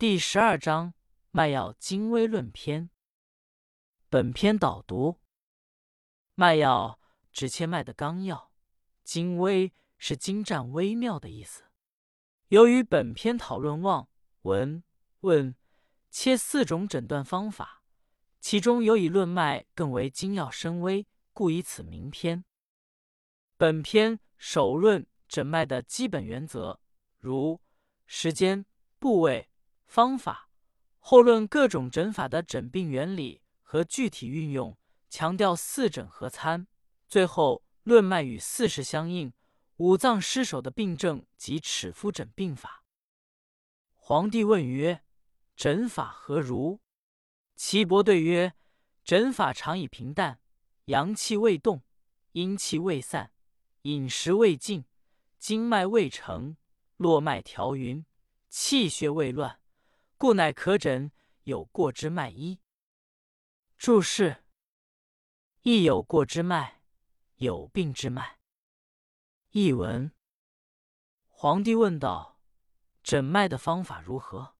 第十二章脉要精微论篇。本篇导读：脉要指切脉的纲要，精微是精湛微妙的意思。由于本篇讨论望、闻、问、切四种诊断方法，其中有以论脉更为精要深微，故以此名篇。本篇首论诊脉的基本原则，如时间、部位、方法；后论各种诊法的诊病原理和具体运用，强调四诊合参；最后论脉与四时相应。五脏失守的病症及尺夫诊病法。皇帝问曰：“诊法何如？”岐伯对曰：“诊法常以平淡，阳气未动，阴气未散，饮食未尽，经脉未成，络脉调匀，气血未乱，故乃可诊有过之脉一。”注释：亦有过之脉，有病之脉。译文：皇帝问道：“诊脉的方法如何？”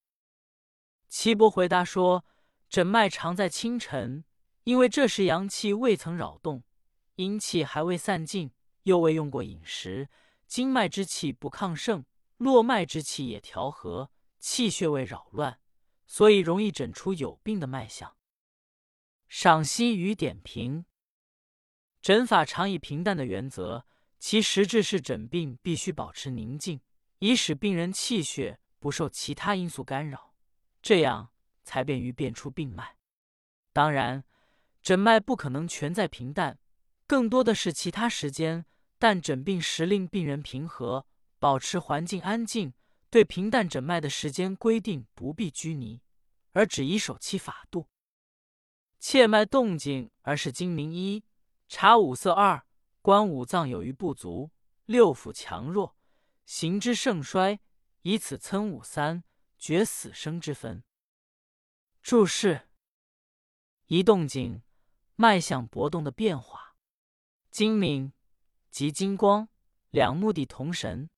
岐伯回答说：“诊脉常在清晨，因为这时阳气未曾扰动，阴气还未散尽，又未用过饮食，经脉之气不亢盛，络脉之气也调和，气血未扰乱，所以容易诊出有病的脉象。”赏析与点评：诊法常以平淡的原则。其实质是诊病必须保持宁静，以使病人气血不受其他因素干扰，这样才便于辨出病脉。当然，诊脉不可能全在平淡，更多的是其他时间。但诊病时令病人平和，保持环境安静，对平淡诊脉的时间规定不必拘泥，而只以守其法度。切脉动静而是精明一，察五色二。观五脏有余不足，六腑强弱，行之盛衰，以此参五三，决死生之分。注释：一动静，脉象搏动的变化；精明，即金光，两目的同神；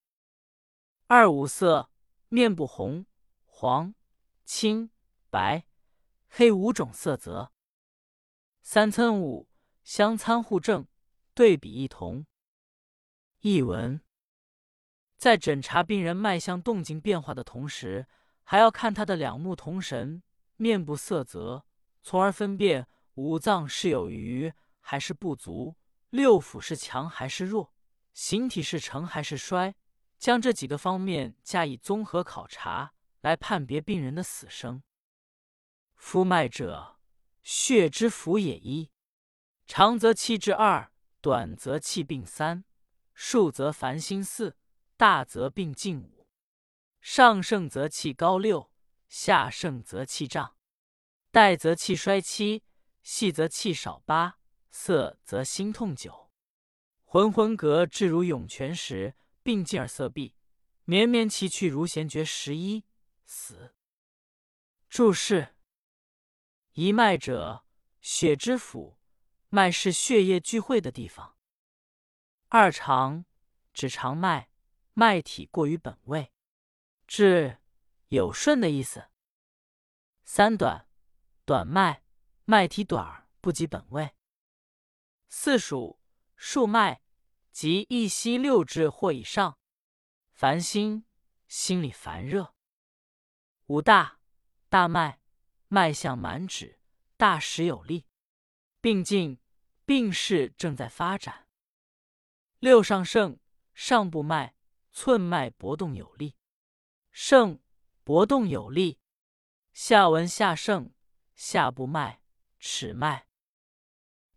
二五色，面部红、黄、青、白、黑五种色泽；三参五，相参互正。对比异同。译文：在诊查病人脉象动静变化的同时，还要看他的两目同神、面部色泽，从而分辨五脏是有余还是不足，六腑是强还是弱，形体是成还是衰。将这几个方面加以综合考察，来判别病人的死生。夫脉者，血之府也。一长则气滞二。短则气病三，数则烦心四，大则病尽五。上盛则气高六，下盛则气胀。带则气衰七，细则气少八，涩则心痛九。浑浑隔至如涌泉时，病尽而色闭；绵绵其去如弦绝十一，死。注释：一脉者，血之府。脉是血液聚会的地方。二长指长脉，脉体过于本位，至有顺的意思。三短短脉，脉体短而不及本位。四数数脉，即一息六至或以上。烦心，心里烦热。五大大脉，脉象满指，大实有力。病进。病势正在发展。六上盛，上部脉、寸脉搏动有力；盛搏动有力。下文下盛，下部脉、尺脉。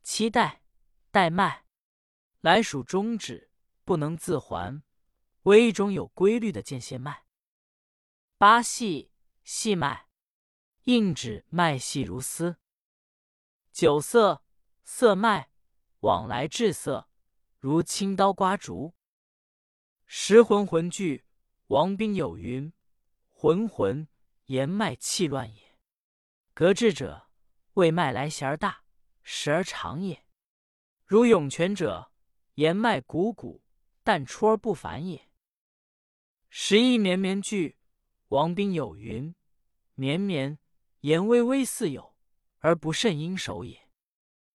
七带带脉，来属中指，不能自还，为一种有规律的间歇脉。八细细脉，硬指脉细如丝。九色。色脉往来滞涩，如青刀刮竹。十魂魂聚，王宾有云：“魂魂言脉气乱也。”隔滞者，谓脉来弦而大，时而长也。如涌泉者，言脉鼓鼓，但出而不凡也。十一绵绵聚，王宾有云：“绵绵，言微微似有，而不甚应手也。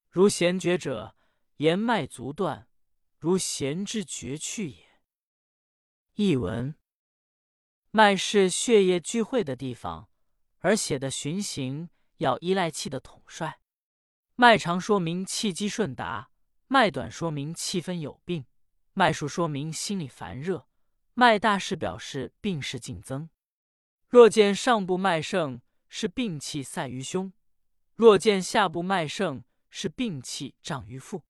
如弦绝者，言脉足断，如弦之绝去也。译文：脉是血液聚会的地方，而血的循行要依赖气的统帅。脉长说明气机顺达，脉短说明气分有病。脉数说明心里烦热，脉大是表示病势进增。若见上部脉盛，是病气塞于胸；若见下部脉盛，是病气胀于腹。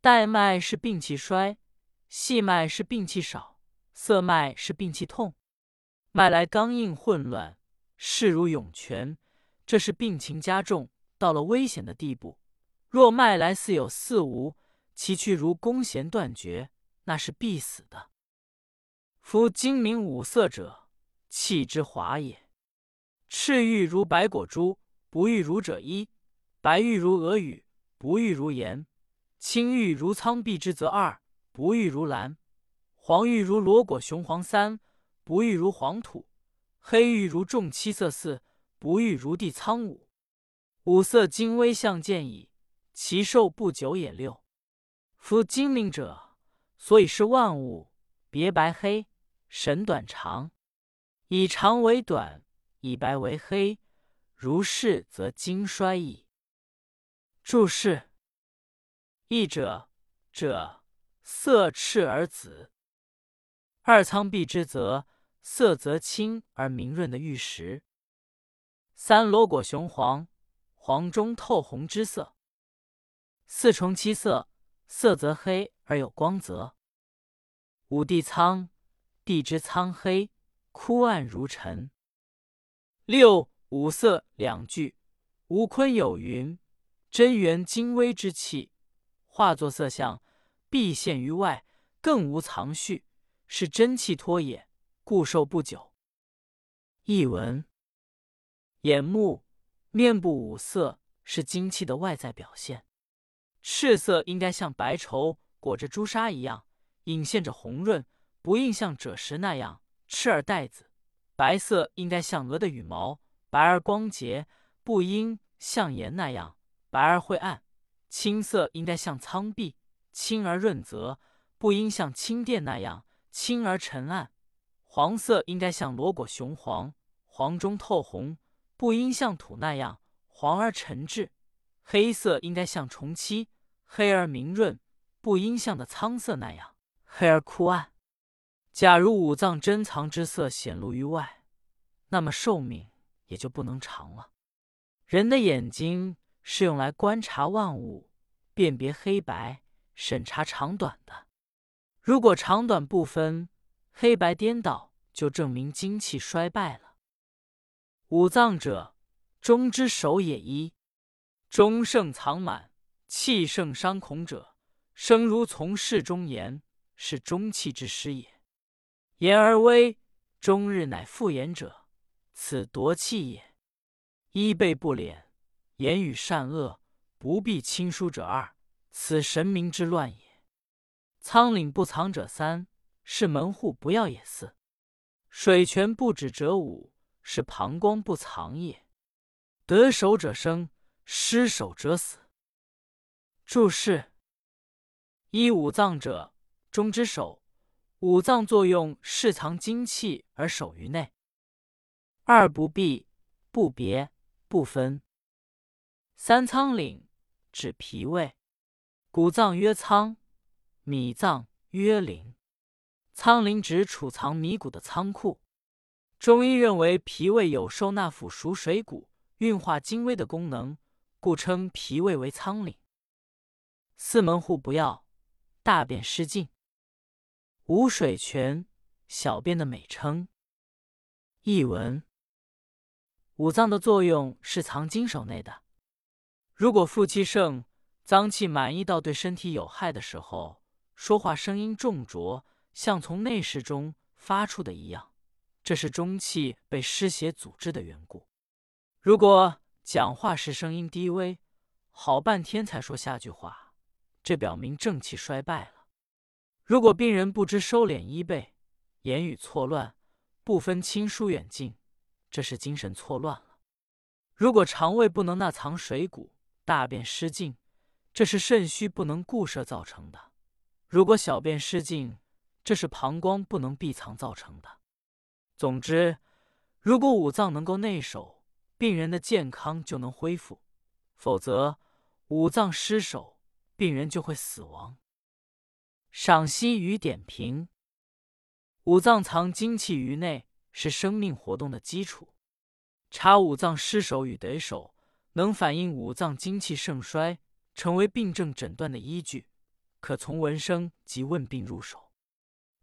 带脉是病气衰，细脉是病气少。涩脉是病气痛，脉来刚硬混乱，势如涌泉，这是病情加重，到了危险的地步。若脉来似有似无，其去如弓弦断绝，那是必死的。夫精明五色者，气之华也。赤玉如白果珠，不玉如者衣；白玉如鹅羽，不玉如盐；青玉如苍碧之则二，不玉如蓝。黄玉如罗果雄黄三，不玉如黄土；黑玉如重七色四，不玉如地苍五。五色精微相见矣，其寿不久也六。夫精明者，所以是万物，别白黑，神短长，以长为短，以白为黑，如是则精衰矣。注释：一者，者色赤而紫。二苍碧之则色则清而明润的玉石。三罗果雄黄，黄中透红之色。四重七色，色则黑而有光泽。五地苍，地之苍黑，枯暗如尘。六五色两句，吴坤有云：真元精微之气，化作色相，必现于外，更无藏蓄。是真气托也，故寿不久。译文：眼目、面部五色是精气的外在表现。赤色应该像白绸裹着朱砂一样，隐现着红润，不应像赭石那样赤而带紫；白色应该像鹅的羽毛，白而光洁，不应像盐那样白而晦暗；青色应该像苍碧，清而润泽，不应像青靛那样。青而沉暗，黄色应该像罗果雄黄，黄中透红，不应像土那样黄而沉滞；黑色应该像重漆，黑而明润，不应像的苍色那样黑而枯暗。假如五脏珍藏之色显露于外，那么寿命也就不能长了。人的眼睛是用来观察万物、辨别黑白、审查长短的。如果长短不分，黑白颠倒，就证明精气衰败了。五脏者，中之首也。一中盛藏满，气盛伤恐者，生如从事中言，是中气之失也。言而微，终日乃复言者，此夺气也。衣背不敛，言语善恶，不必亲疏者二，此神明之乱也。仓廪不藏者三，是门户不要也；四水泉不止者五，是膀胱不藏也。得手者生，失手者死。注释：一五脏者，中之首，五脏作用是藏精气而守于内。二不避，不别，不分。三仓廪，指脾胃，谷脏曰仓。米藏曰灵，仓廪指储藏米谷的仓库。中医认为脾胃有收纳腐熟水谷、运化精微的功能，故称脾胃为仓廪。四门户不要，大便失禁。无水泉，小便的美称。译文：五脏的作用是藏经手内的。如果腹气盛，脏气满溢到对身体有害的时候。说话声音重浊，像从内室中发出的一样，这是中气被湿邪阻滞的缘故。如果讲话时声音低微，好半天才说下句话，这表明正气衰败了。如果病人不知收敛衣背，言语错乱，不分亲疏远近，这是精神错乱了。如果肠胃不能纳藏水谷，大便失禁，这是肾虚不能固摄造成的；如果小便失禁，这是膀胱不能闭藏造成的。总之，如果五脏能够内守，病人的健康就能恢复；否则，五脏失守，病人就会死亡。赏析与点评：五脏藏精气于内，是生命活动的基础。查五脏失守与得守，能反映五脏精气盛衰，成为病症诊断的依据。可从闻声及问病入手。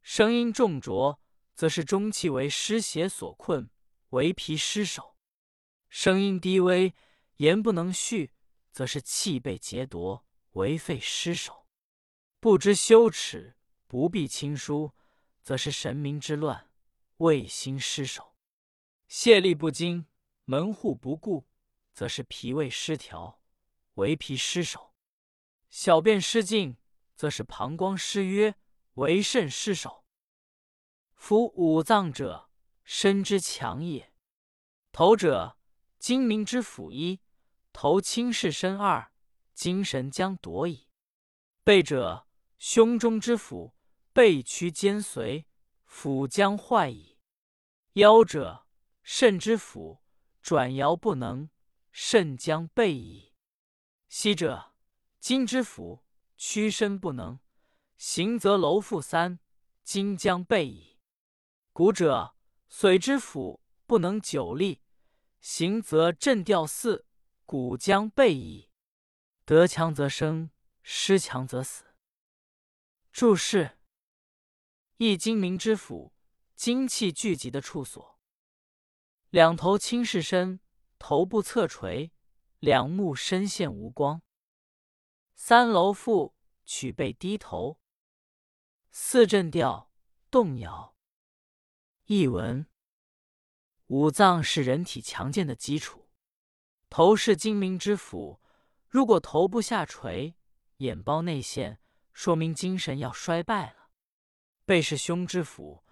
声音重浊，则是中气为湿邪所困，为脾失守；声音低微，言不能续，则是气被劫夺，为肺失守；不知羞耻，不必亲疏，则是神明之乱，胃心失守；泄力不精。门户不顾，则是脾胃失调，为脾失守；小便失禁，则是膀胱失约，为肾失守。夫五脏者，身之强也。头者，精明之府一，头轻视身二，精神将夺矣。背者，胸中之府，背屈肩随，府将坏矣。腰者，肾之府。转摇不能，肾将备矣。膝者，筋之府，屈身不能，行则楼复三，筋将备矣。骨者，髓之府，不能久立，行则震吊四，骨将备矣。得强则生，失强则死。注释：易精明之府，精气聚集的处所。两头轻视身，头部侧垂，两目深陷无光。三楼腹曲背低头。四震调动摇。译文：五脏是人体强健的基础，头是精明之府。如果头部下垂，眼包内陷，说明精神要衰败了。背是胸之府，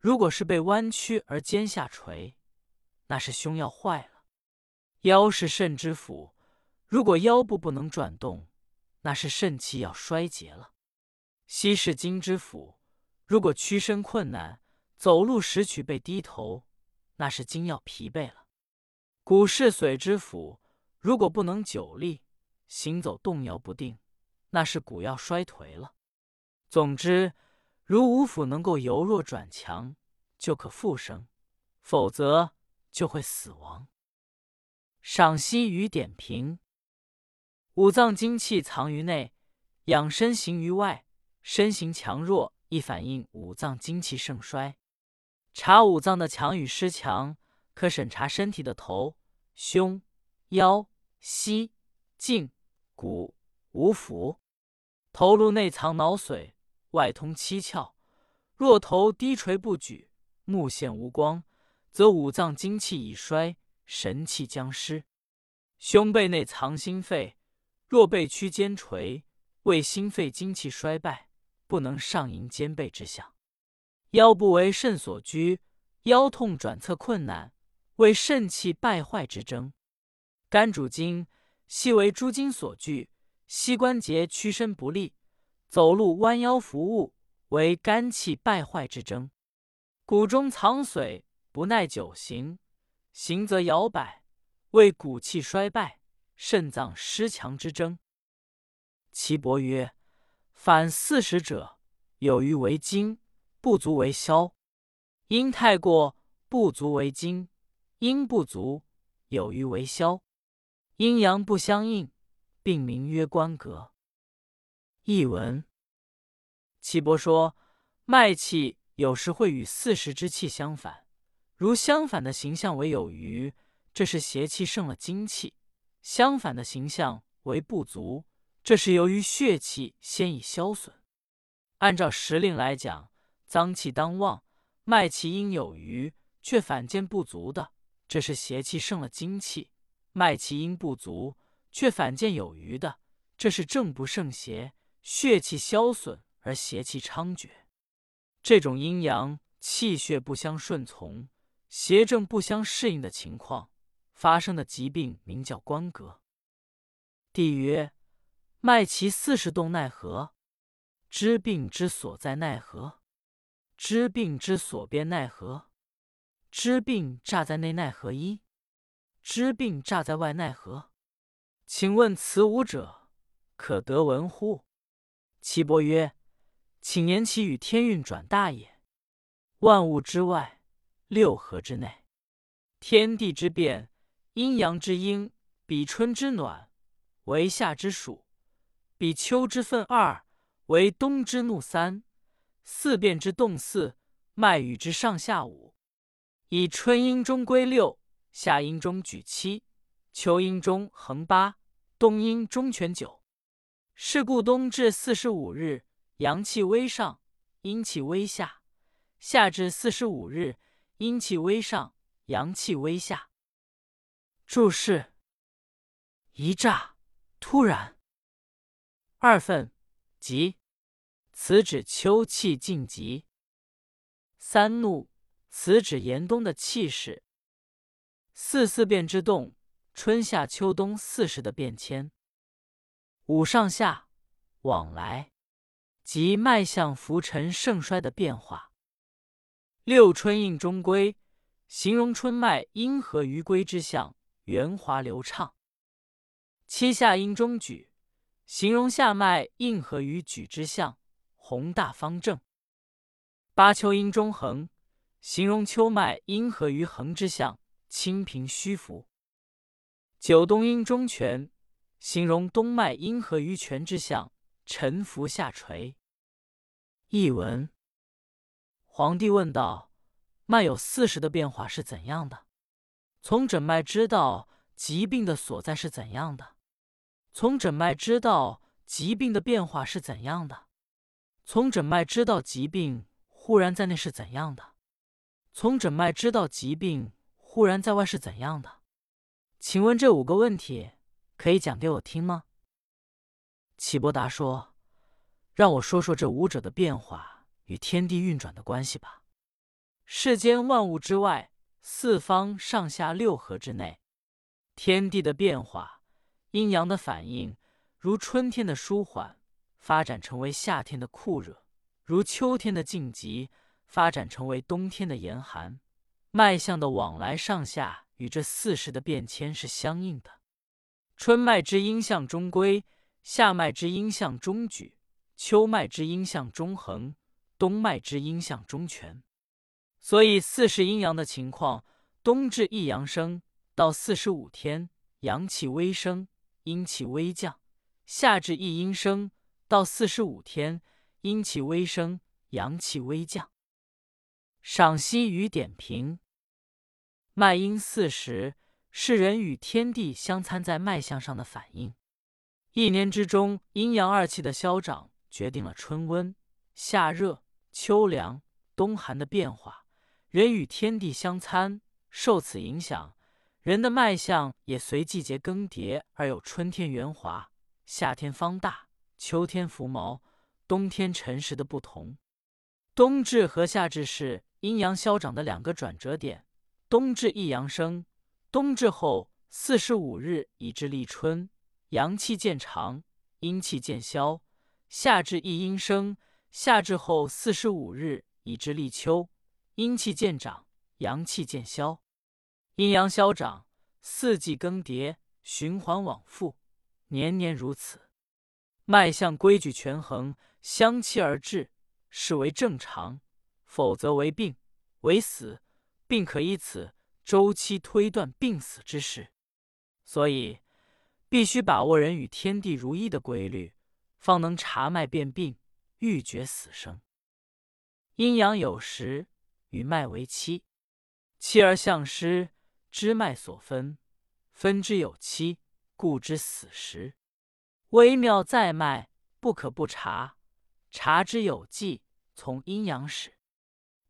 如果是被弯曲而肩下垂。那是胸要坏了，腰是肾之府，如果腰部不能转动，那是肾气要衰竭了。膝是筋之府，如果屈身困难，走路时曲背低头，那是筋要疲惫了。骨是髓之府，如果不能久立，行走动摇不定，那是骨要衰颓了。总之，如五腑能够由弱转强，就可复生；否则，就会死亡。赏析与点评：五脏精气藏于内，养身行于外。身形强弱，亦反映五脏精气盛衰。查五脏的强与失强，可审查身体的头、胸、腰、膝、颈、骨、五腑。头颅内藏脑髓，外通七窍。若头低垂不举，目现无光。则五脏精气已衰，神气将失。胸背内藏心肺，若背屈肩垂，为心肺精气衰败，不能上迎肩背之象。腰部为肾所居，腰痛转侧困难，为肾气败坏之征。肝主筋，系为诸筋所聚，膝关节屈伸不利，走路弯腰扶物，为肝气败坏之征。骨中藏髓。不耐久行，行则摇摆，为骨气衰败、肾脏失强之征。岐伯曰：“反四时者，有余为精，不足为消；阴太过，不足为精；阴不足，有余为消。阴阳不相应，病名曰关格。”译文：岐伯说，脉气有时会与四时之气相反。如相反的形象为有余，这是邪气胜了精气；相反的形象为不足，这是由于血气先已消损。按照时令来讲，脏气当旺，脉气阴有余，却反见不足的，这是邪气胜了精气；脉气阴不足，却反见有余的，这是正不胜邪，血气消损而邪气猖獗。这种阴阳气血不相顺从。邪正不相适应的情况发生的疾病，名叫关格。帝曰：脉其四十动奈何？知病之所在奈何？知病之所变奈何？知病诈在内奈何？一知病诈在外奈何？请问此五者可得闻乎？岐伯曰：请言其与天运转大也。万物之外，六合之内，天地之变，阴阳之应，比春之暖为夏之暑，比秋之分二。为冬之怒三，四变之动四，脉与之上下五，以春阴中归六，夏阴中举七，秋阴中横八，冬阴中全九。是故冬至四十五日，阳气微上，阴气微下；夏至四十五日，阴气微上，阳气微下。注释：一乍，突然；二分。急，此指秋气尽极；三怒，此指严冬的气势；四四变之动，春夏秋冬四时的变迁；五上下往来，即脉象浮沉盛衰的变化；六春应中归，形容春脉阴和于归之象，圆滑流畅；七下应中举。形容下脉应和于举之象，宏大方正；八秋阴中横，形容秋脉阴和于横之象，清平虚浮；九冬阴中泉，形容冬脉阴和于泉之象，沉浮下垂。译文：皇帝问道：“脉有四时的变化是怎样的？从诊脉知道疾病的所在是怎样的？”从诊脉知道疾病的变化是怎样的？从诊脉知道疾病忽然在内是怎样的？从诊脉知道疾病忽然在外是怎样的？请问这五个问题可以讲给我听吗？启伯达说：“让我说说这五者的变化与天地运转的关系吧。世间万物之外，四方上下六合之内，天地的变化。”阴阳的反应，如春天的舒缓，发展成为夏天的酷热；如秋天的静极，发展成为冬天的严寒。脉象的往来上下，与这四时的变迁是相应的。春脉之阴向中归，夏脉之阴向中举，秋脉之阴向中横，冬脉之阴向中全。所以四时阴阳的情况：冬至一阳生，到四十五天，阳气微升。阴气微降，夏至一阴生，到四十五天，阴气微升，阳气微降。赏析与点评：脉阴四时是人与天地相参在脉象上的反应。一年之中，阴阳二气的消长，决定了春温、夏热、秋凉、冬寒的变化。人与天地相参，受此影响。人的脉象也随季节更迭而有春天圆滑、夏天方大、秋天浮毛、冬天沉实的不同。冬至和夏至是阴阳消长的两个转折点。冬至一阳生，冬至后四十五日以至立春，阳气渐长，阴气渐消；夏至一阴生，夏至后四十五日以至立秋，阴气渐长，阳气渐消。阴阳消长，四季更迭，循环往复，年年如此。脉象规矩权衡，相期而至，是为正常；否则为病，为死。并可以此周期推断病死之时。所以，必须把握人与天地如一的规律，方能查脉辨病，预决死生。阴阳有时，与脉为期，期而相失。知脉所分，分之有期，故知死时。微妙在脉，不可不察。察之有纪，从阴阳始；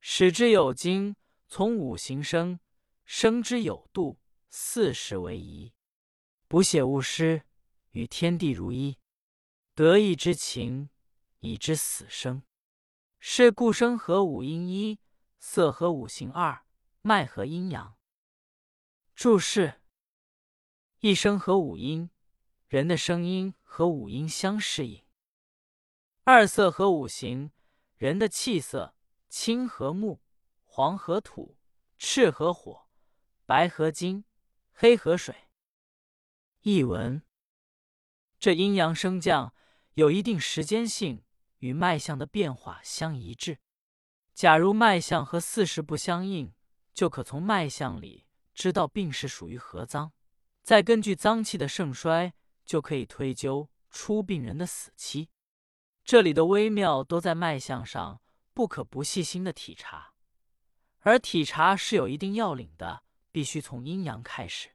始之有经，从五行生；生之有度，四时为宜。补血勿失，与天地如一。得意之情，以知死生。是故生和五阴一，色和五行二，脉和阴阳。注释：一声和五音，人的声音和五音相适应；二色和五行，人的气色，青和木，黄和土，赤和火，白和金，黑和水。译文：这阴阳升降有一定时间性，与脉象的变化相一致。假如脉象和四时不相应，就可从脉象里知道病是属于何脏，再根据脏气的盛衰，就可以推究出病人的死期。这里的微妙都在脉象上，不可不细心的体察。而体察是有一定要领的，必须从阴阳开始。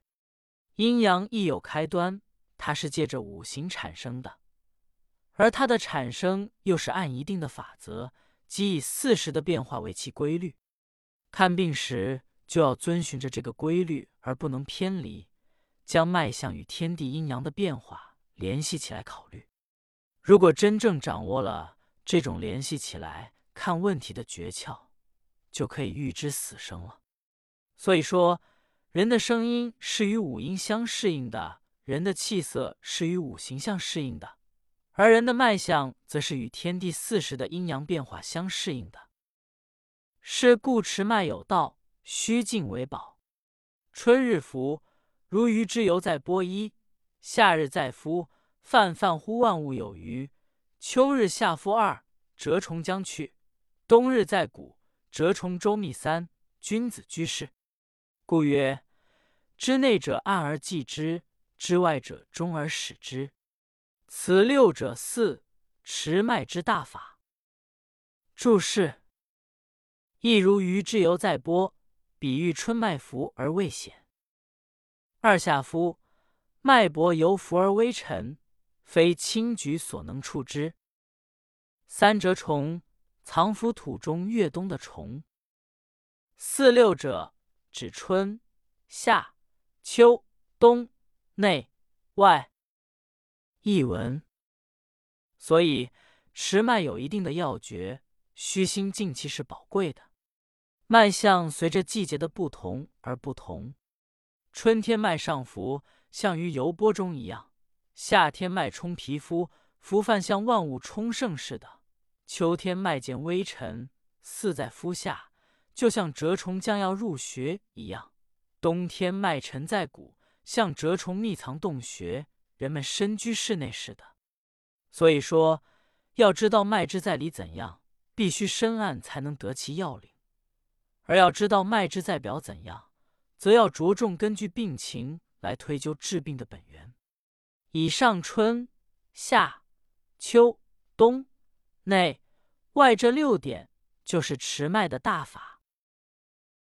阴阳亦有开端，它是借着五行产生的，而它的产生又是按一定的法则，即以四时的变化为其规律。看病时就要遵循着这个规律，而不能偏离，将脉象与天地阴阳的变化联系起来考虑。如果真正掌握了这种联系起来看问题的诀窍，就可以预知死生了。所以说，人的声音是与五音相适应的，人的气色是与五行相适应的，而人的脉象则是与天地四时的阴阳变化相适应的。是故持脉有道，虚静为宝。春日服，如鱼之游在波衣；夏日在夫，泛泛乎万物有余。秋日下夫二，蛰虫将去；冬日在谷，蛰虫周密三。君子居士，故曰：知内者暗而记之，知外者终而始之。此六者四持脉之大法。注释。亦如鱼之游在波，比喻春脉浮而未显。二下夫，脉搏由浮而微沉，非轻举所能触之。三蛰虫，藏伏土中越冬的虫。四六者，指春夏秋冬内外。译文。所以持脉有一定的要诀，虚心静气是宝贵的。脉象随着季节的不同而不同，春天脉上浮，像于油波中一样；夏天脉冲皮肤，浮泛像万物充盛似的；秋天脉见微沉，似在肤下，就像蛰虫将要入穴一样；冬天脉沉在骨，像蛰虫密藏洞穴，人们深居室内似的。所以说，要知道脉之在里怎样，必须深谙才能得其要领。而要知道脉之在表怎样，则要着重根据病情来推究治病的本源。以上春夏秋冬内外这六点，就是持脉的大法。